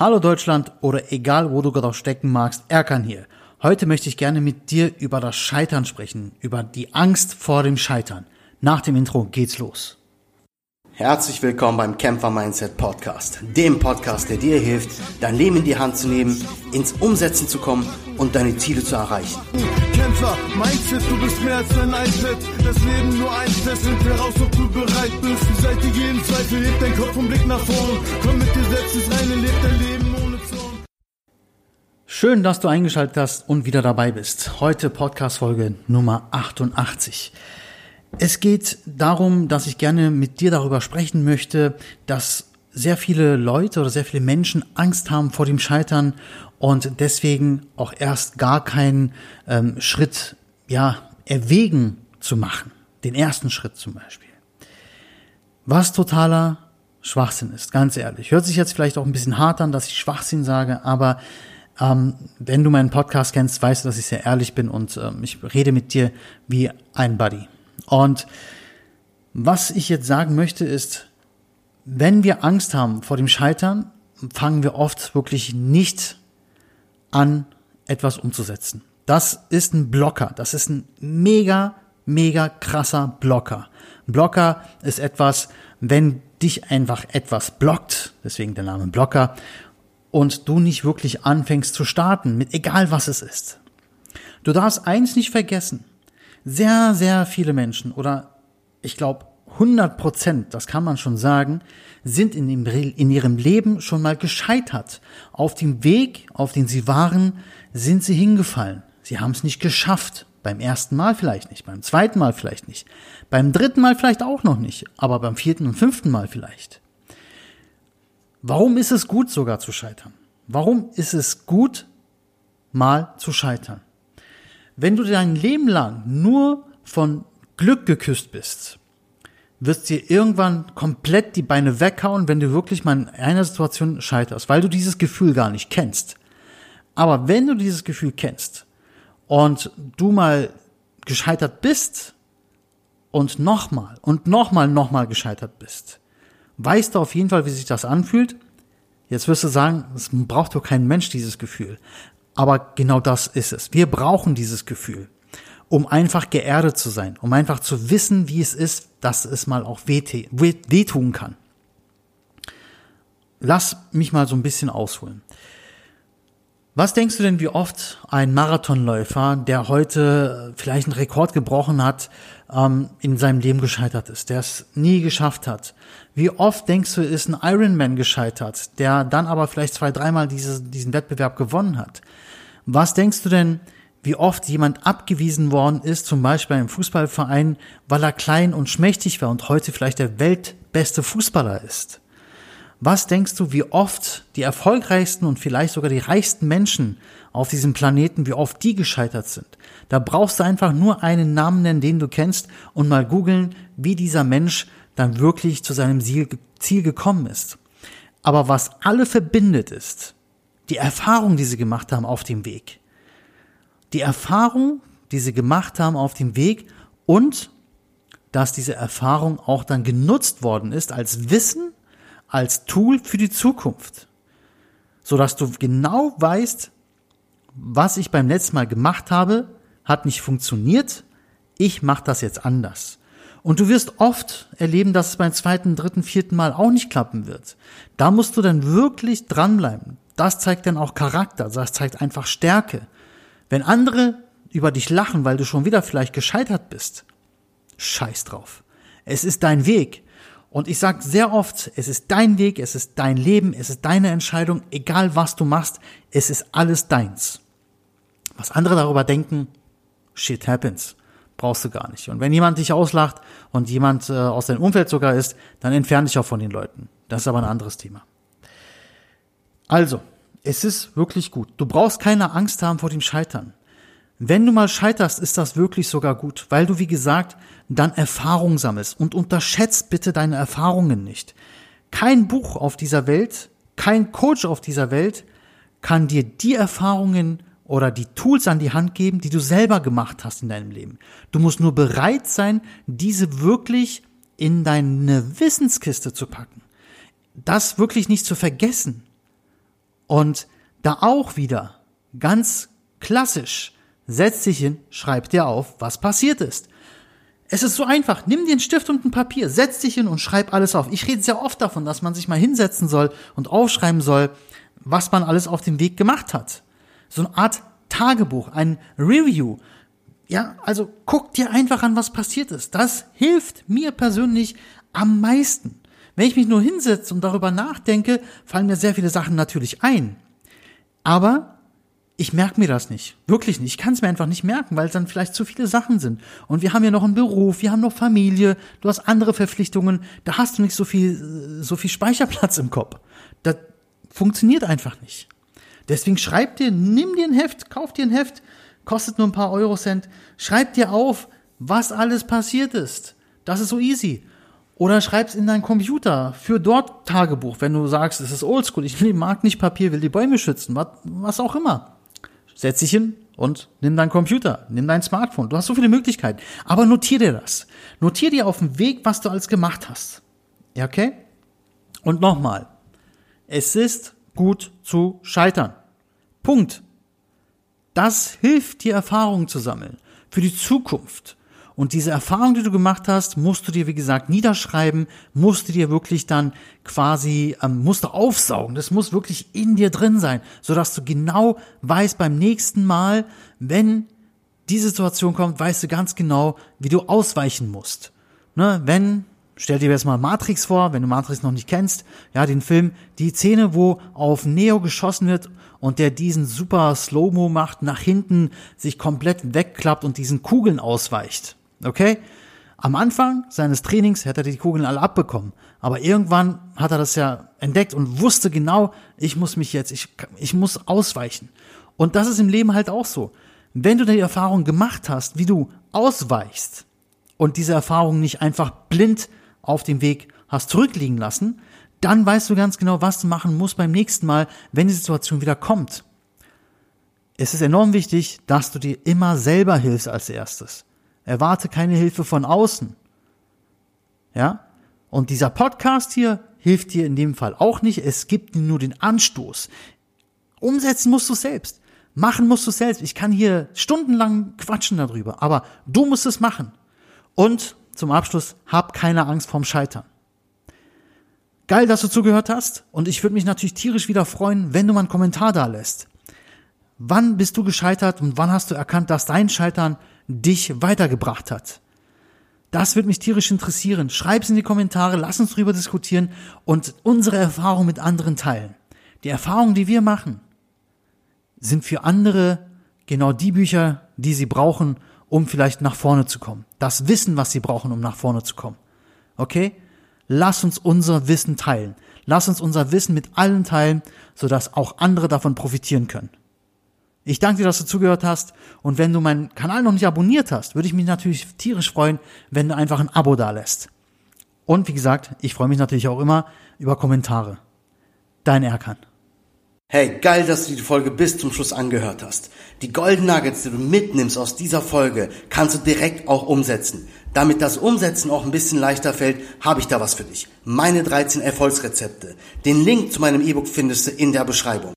Hallo Deutschland oder egal wo du gerade stecken magst, Erkan hier. Heute möchte ich gerne mit dir über das Scheitern sprechen, über die Angst vor dem Scheitern. Nach dem Intro geht's los. Herzlich willkommen beim Kämpfer Mindset Podcast, dem Podcast, der dir hilft, dein Leben in die Hand zu nehmen, ins Umsetzen zu kommen und deine Ziele zu erreichen. Kämpfer Mindset, du bist mehr als ein Einset. Das Leben nur ein Test, find heraus, ob du bereit bist. Beseitige jeden Zweifel, heb dein Kopf und Blick nach vorn. Komm mit dir selbst ins Reine, leb dein Leben ohne Zorn. Schön, dass du eingeschaltet hast und wieder dabei bist. Heute Podcast-Folge Nummer 88. Es geht darum, dass ich gerne mit dir darüber sprechen möchte, dass sehr viele Leute oder sehr viele Menschen Angst haben vor dem Scheitern und deswegen auch erst gar keinen ähm, Schritt ja erwägen zu machen. Den ersten Schritt zum Beispiel. Was totaler Schwachsinn ist, ganz ehrlich. Hört sich jetzt vielleicht auch ein bisschen hart an, dass ich Schwachsinn sage, aber ähm, wenn du meinen Podcast kennst, weißt du, dass ich sehr ehrlich bin und ähm, ich rede mit dir wie ein Buddy. Und was ich jetzt sagen möchte ist, wenn wir Angst haben vor dem Scheitern, fangen wir oft wirklich nicht an, etwas umzusetzen. Das ist ein Blocker. Das ist ein mega, mega krasser Blocker. Blocker ist etwas, wenn dich einfach etwas blockt, deswegen der Name Blocker, und du nicht wirklich anfängst zu starten, mit egal was es ist. Du darfst eins nicht vergessen sehr, sehr viele Menschen oder ich glaube 100 Prozent, das kann man schon sagen, sind in, dem, in ihrem Leben schon mal gescheitert. Auf dem Weg, auf den sie waren, sind sie hingefallen. Sie haben es nicht geschafft. Beim ersten Mal vielleicht nicht, beim zweiten Mal vielleicht nicht, beim dritten Mal vielleicht auch noch nicht, aber beim vierten und fünften Mal vielleicht. Warum ist es gut sogar zu scheitern? Warum ist es gut, mal zu scheitern? Wenn du dein Leben lang nur von Glück geküsst bist, wirst dir irgendwann komplett die Beine weghauen, wenn du wirklich mal in einer Situation scheiterst, weil du dieses Gefühl gar nicht kennst. Aber wenn du dieses Gefühl kennst und du mal gescheitert bist und nochmal und nochmal, nochmal gescheitert bist, weißt du auf jeden Fall, wie sich das anfühlt. Jetzt wirst du sagen, es braucht doch kein Mensch dieses Gefühl. Aber genau das ist es. Wir brauchen dieses Gefühl, um einfach geerdet zu sein, um einfach zu wissen, wie es ist, dass es mal auch wehtun kann. Lass mich mal so ein bisschen ausholen. Was denkst du denn, wie oft ein Marathonläufer, der heute vielleicht einen Rekord gebrochen hat, ähm, in seinem Leben gescheitert ist, der es nie geschafft hat? Wie oft denkst du, ist ein Ironman gescheitert, der dann aber vielleicht zwei, dreimal diese, diesen Wettbewerb gewonnen hat? Was denkst du denn, wie oft jemand abgewiesen worden ist, zum Beispiel im Fußballverein, weil er klein und schmächtig war und heute vielleicht der weltbeste Fußballer ist? Was denkst du, wie oft die erfolgreichsten und vielleicht sogar die reichsten Menschen auf diesem Planeten, wie oft die gescheitert sind? Da brauchst du einfach nur einen Namen nennen, den du kennst und mal googeln, wie dieser Mensch dann wirklich zu seinem Ziel gekommen ist. Aber was alle verbindet ist, die Erfahrung, die sie gemacht haben auf dem Weg. Die Erfahrung, die sie gemacht haben auf dem Weg und dass diese Erfahrung auch dann genutzt worden ist als Wissen, als Tool für die Zukunft. Sodass du genau weißt, was ich beim letzten Mal gemacht habe, hat nicht funktioniert, ich mache das jetzt anders. Und du wirst oft erleben, dass es beim zweiten, dritten, vierten Mal auch nicht klappen wird. Da musst du dann wirklich dranbleiben. Das zeigt dann auch Charakter, das zeigt einfach Stärke. Wenn andere über dich lachen, weil du schon wieder vielleicht gescheitert bist, scheiß drauf. Es ist dein Weg. Und ich sage sehr oft, es ist dein Weg, es ist dein Leben, es ist deine Entscheidung, egal was du machst, es ist alles deins. Was andere darüber denken, shit happens. Brauchst du gar nicht. Und wenn jemand dich auslacht und jemand äh, aus deinem Umfeld sogar ist, dann entferne dich auch von den Leuten. Das ist aber ein anderes Thema. Also, es ist wirklich gut. Du brauchst keine Angst haben vor dem Scheitern. Wenn du mal scheiterst, ist das wirklich sogar gut, weil du, wie gesagt, dann Erfahrung sammelst und unterschätzt bitte deine Erfahrungen nicht. Kein Buch auf dieser Welt, kein Coach auf dieser Welt kann dir die Erfahrungen oder die Tools an die Hand geben, die du selber gemacht hast in deinem Leben. Du musst nur bereit sein, diese wirklich in deine Wissenskiste zu packen. Das wirklich nicht zu vergessen Und da auch wieder ganz klassisch, setz dich hin, schreib dir auf, was passiert ist. Es ist so einfach. Nimm dir einen Stift und ein Papier, setz dich hin und schreib alles auf. Ich rede sehr oft davon, dass man sich mal hinsetzen soll und aufschreiben soll, was man alles auf dem Weg gemacht hat. So eine Art Tagebuch, ein Review. Ja, also guck dir einfach an, was passiert ist. Das hilft mir persönlich am meisten. Wenn ich mich nur hinsetze und darüber nachdenke, fallen mir sehr viele Sachen natürlich ein. Aber ich merke mir das nicht. Wirklich nicht. Ich kann es mir einfach nicht merken, weil es dann vielleicht zu viele Sachen sind. Und wir haben ja noch einen Beruf, wir haben noch Familie, du hast andere Verpflichtungen, da hast du nicht so viel, so viel Speicherplatz im Kopf. Das funktioniert einfach nicht. Deswegen schreib dir, nimm dir ein Heft, kauf dir ein Heft, kostet nur ein paar Eurocent, schreib dir auf, was alles passiert ist. Das ist so easy. Oder schreib's in deinen Computer für dort Tagebuch, wenn du sagst, es ist oldschool, ich mag nicht Papier, will die Bäume schützen, was, was auch immer setz dich hin und nimm deinen Computer, nimm dein Smartphone. Du hast so viele Möglichkeiten. Aber notier dir das. Notier dir auf dem Weg, was du alles gemacht hast. Ja, okay? Und nochmal. Es ist gut zu scheitern. Punkt. Das hilft dir Erfahrungen zu sammeln. Für die Zukunft. Und diese Erfahrung, die du gemacht hast, musst du dir, wie gesagt, niederschreiben, musst du dir wirklich dann quasi, ähm, musst du aufsaugen. Das muss wirklich in dir drin sein, sodass du genau weißt beim nächsten Mal, wenn die Situation kommt, weißt du ganz genau, wie du ausweichen musst. Ne, wenn, stell dir jetzt mal Matrix vor, wenn du Matrix noch nicht kennst, ja, den Film, die Szene, wo auf Neo geschossen wird und der diesen super Slow-Mo macht, nach hinten sich komplett wegklappt und diesen Kugeln ausweicht. Okay? Am Anfang seines Trainings hätte er die Kugeln alle abbekommen. Aber irgendwann hat er das ja entdeckt und wusste genau, ich muss mich jetzt, ich, ich muss ausweichen. Und das ist im Leben halt auch so. Wenn du die Erfahrung gemacht hast, wie du ausweichst und diese Erfahrung nicht einfach blind auf dem Weg hast zurückliegen lassen, dann weißt du ganz genau, was du machen musst beim nächsten Mal, wenn die Situation wieder kommt. Es ist enorm wichtig, dass du dir immer selber hilfst als erstes. Erwarte keine Hilfe von außen. Ja? Und dieser Podcast hier hilft dir in dem Fall auch nicht. Es gibt nur den Anstoß. Umsetzen musst du selbst. Machen musst du selbst. Ich kann hier stundenlang quatschen darüber, aber du musst es machen. Und zum Abschluss, hab keine Angst vorm Scheitern. Geil, dass du zugehört hast. Und ich würde mich natürlich tierisch wieder freuen, wenn du mal einen Kommentar da lässt. Wann bist du gescheitert und wann hast du erkannt, dass dein Scheitern dich weitergebracht hat. Das wird mich tierisch interessieren. Schreib's in die Kommentare, lass uns drüber diskutieren und unsere Erfahrung mit anderen teilen. Die Erfahrungen, die wir machen, sind für andere genau die Bücher, die sie brauchen, um vielleicht nach vorne zu kommen. Das Wissen, was sie brauchen, um nach vorne zu kommen. Okay? Lass uns unser Wissen teilen. Lass uns unser Wissen mit allen teilen, sodass auch andere davon profitieren können. Ich danke dir, dass du zugehört hast. Und wenn du meinen Kanal noch nicht abonniert hast, würde ich mich natürlich tierisch freuen, wenn du einfach ein Abo da lässt. Und wie gesagt, ich freue mich natürlich auch immer über Kommentare. Dein Erkan. Hey, geil, dass du die Folge bis zum Schluss angehört hast. Die Golden Nuggets, die du mitnimmst aus dieser Folge, kannst du direkt auch umsetzen. Damit das Umsetzen auch ein bisschen leichter fällt, habe ich da was für dich. Meine 13 Erfolgsrezepte. Den Link zu meinem E-Book findest du in der Beschreibung.